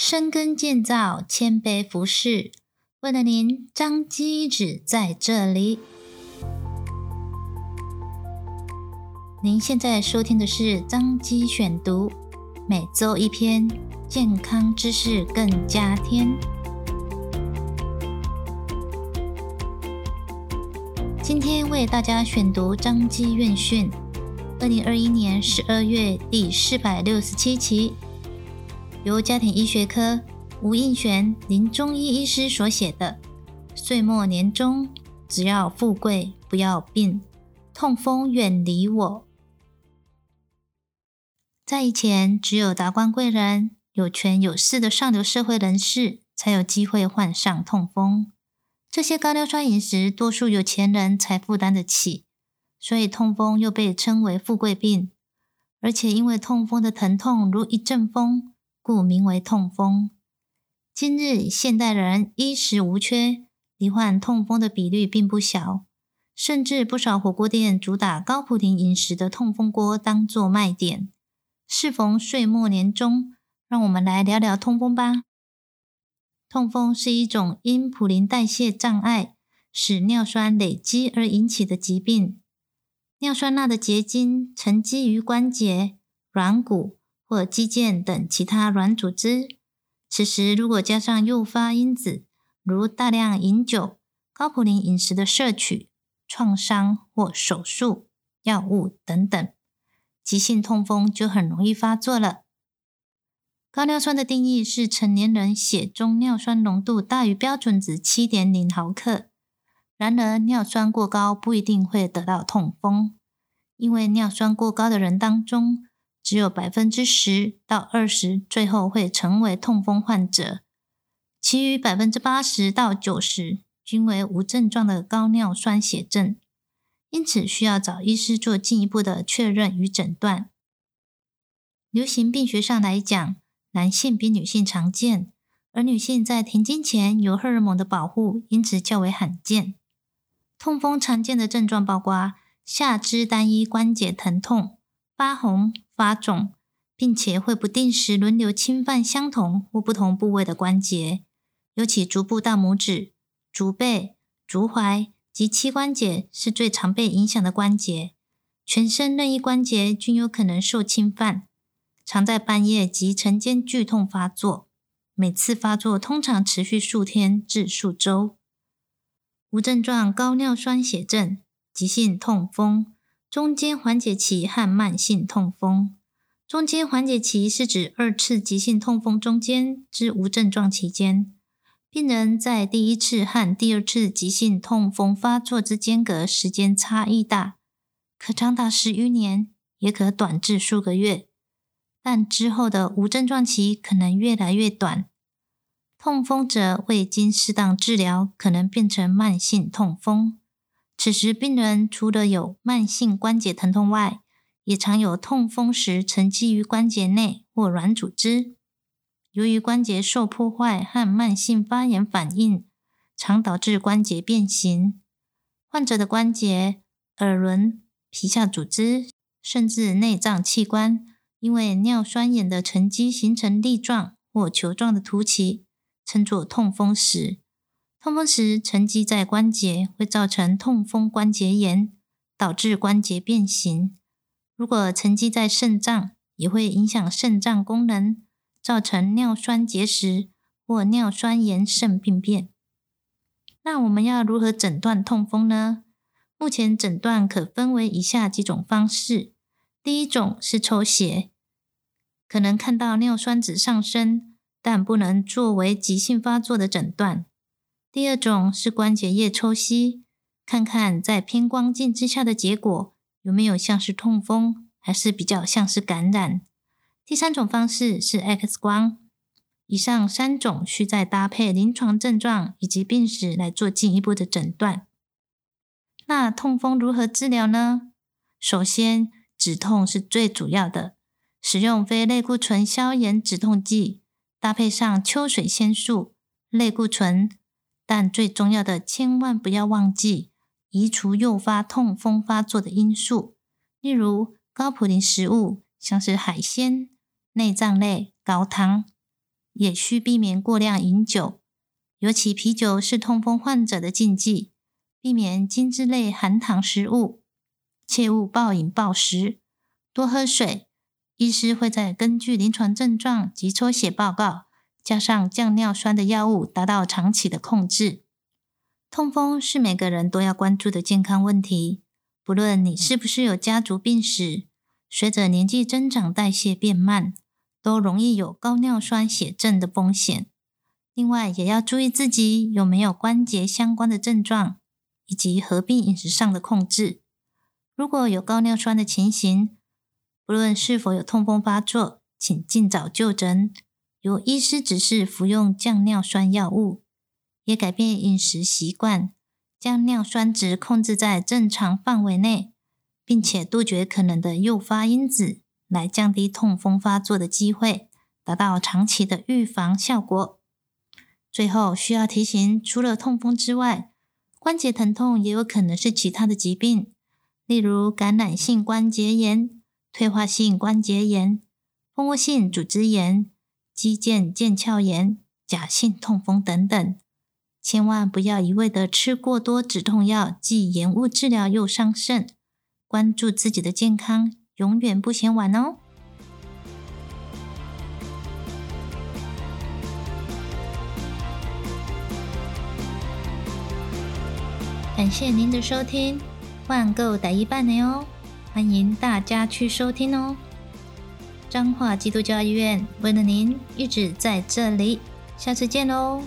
深耕建造，谦卑服侍。为了您，张基医治在这里。您现在收听的是张基选读，每周一篇健康知识，更加添。今天为大家选读张基院讯，二零二一年十二月第四百六十七期。由家庭医学科吴应璇林中医医师所写的《岁末年终，只要富贵不要病，痛风远离我》。在以前，只有达官贵人、有权有势的上流社会人士才有机会患上痛风。这些高尿酸饮食，多数有钱人才负担得起，所以痛风又被称为富贵病。而且因为痛风的疼痛如一阵风。故名为痛风。今日现代人衣食无缺，罹患痛风的比率并不小，甚至不少火锅店主打高普林饮食的痛风锅当作卖点。适逢岁末年终，让我们来聊聊痛风吧。痛风是一种因普林代谢障碍使尿酸累积而引起的疾病。尿酸钠的结晶沉积于关节、软骨。或肌腱等其他软组织，此时如果加上诱发因子，如大量饮酒、高普林饮食的摄取、创伤或手术、药物等等，急性痛风就很容易发作了。高尿酸的定义是成年人血中尿酸浓度大于标准值七点零毫克。然而，尿酸过高不一定会得到痛风，因为尿酸过高的人当中，只有百分之十到二十最后会成为痛风患者，其余百分之八十到九十均为无症状的高尿酸血症，因此需要找医师做进一步的确认与诊断。流行病学上来讲，男性比女性常见，而女性在停经前有荷尔蒙的保护，因此较为罕见。痛风常见的症状包括下肢单一关节疼痛、发红。发肿，并且会不定时轮流侵犯相同或不同部位的关节，尤其足部大拇指、足背、足踝及膝关节是最常被影响的关节。全身任意关节均有可能受侵犯，常在半夜及晨间剧痛发作，每次发作通常持续数天至数周。无症状高尿酸血症、急性痛风。中间缓解期和慢性痛风，中间缓解期是指二次急性痛风中间之无症状期间，病人在第一次和第二次急性痛风发作之间隔时间差异大，可长达十余年，也可短至数个月，但之后的无症状期可能越来越短。痛风者未经适当治疗，可能变成慢性痛风。此时，病人除了有慢性关节疼痛外，也常有痛风时沉积于关节内或软组织。由于关节受破坏和慢性发炎反应，常导致关节变形。患者的关节、耳轮、皮下组织，甚至内脏器官，因为尿酸盐的沉积形成粒状或球状的突起，称作痛风石。痛风时沉积在关节，会造成痛风关节炎，导致关节变形。如果沉积在肾脏，也会影响肾脏功能，造成尿酸结石或尿酸盐肾病变。那我们要如何诊断痛风呢？目前诊断可分为以下几种方式。第一种是抽血，可能看到尿酸值上升，但不能作为急性发作的诊断。第二种是关节液抽吸，看看在偏光镜之下的结果有没有像是痛风，还是比较像是感染。第三种方式是 X 光。以上三种需再搭配临床症状以及病史来做进一步的诊断。那痛风如何治疗呢？首先，止痛是最主要的，使用非类固醇消炎止痛剂，搭配上秋水仙素、类固醇。但最重要的，千万不要忘记移除诱发痛风发作的因素，例如高普林食物，像是海鲜、内脏类、高汤，也需避免过量饮酒，尤其啤酒是痛风患者的禁忌，避免精致类含糖食物，切勿暴饮暴食，多喝水。医师会再根据临床症状及抽血报告，加上降尿酸的药物，达到长期的控制。痛风是每个人都要关注的健康问题，不论你是不是有家族病史，随着年纪增长，代谢变慢，都容易有高尿酸血症的风险。另外，也要注意自己有没有关节相关的症状，以及合并饮食上的控制。如果有高尿酸的情形，不论是否有痛风发作，请尽早就诊，由医师指示服用降尿酸药物，也改变饮食习惯，将尿酸值控制在正常范围内，并且杜绝可能的诱发因子，来降低痛风发作的机会，达到长期的预防效果。最后需要提醒，除了痛风之外，关节疼痛也有可能是其他的疾病，例如感染性关节炎。退化性关节炎、蜂窝性组织炎、肌腱腱鞘炎、假性痛风等等，千万不要一味的吃过多止痛药，既延误治疗又伤肾。关注自己的健康，永远不嫌晚哦！感谢您的收听，万购台语版的哦。欢迎大家去收听哦！彰化基督教医院为了您一直在这里，下次见喽！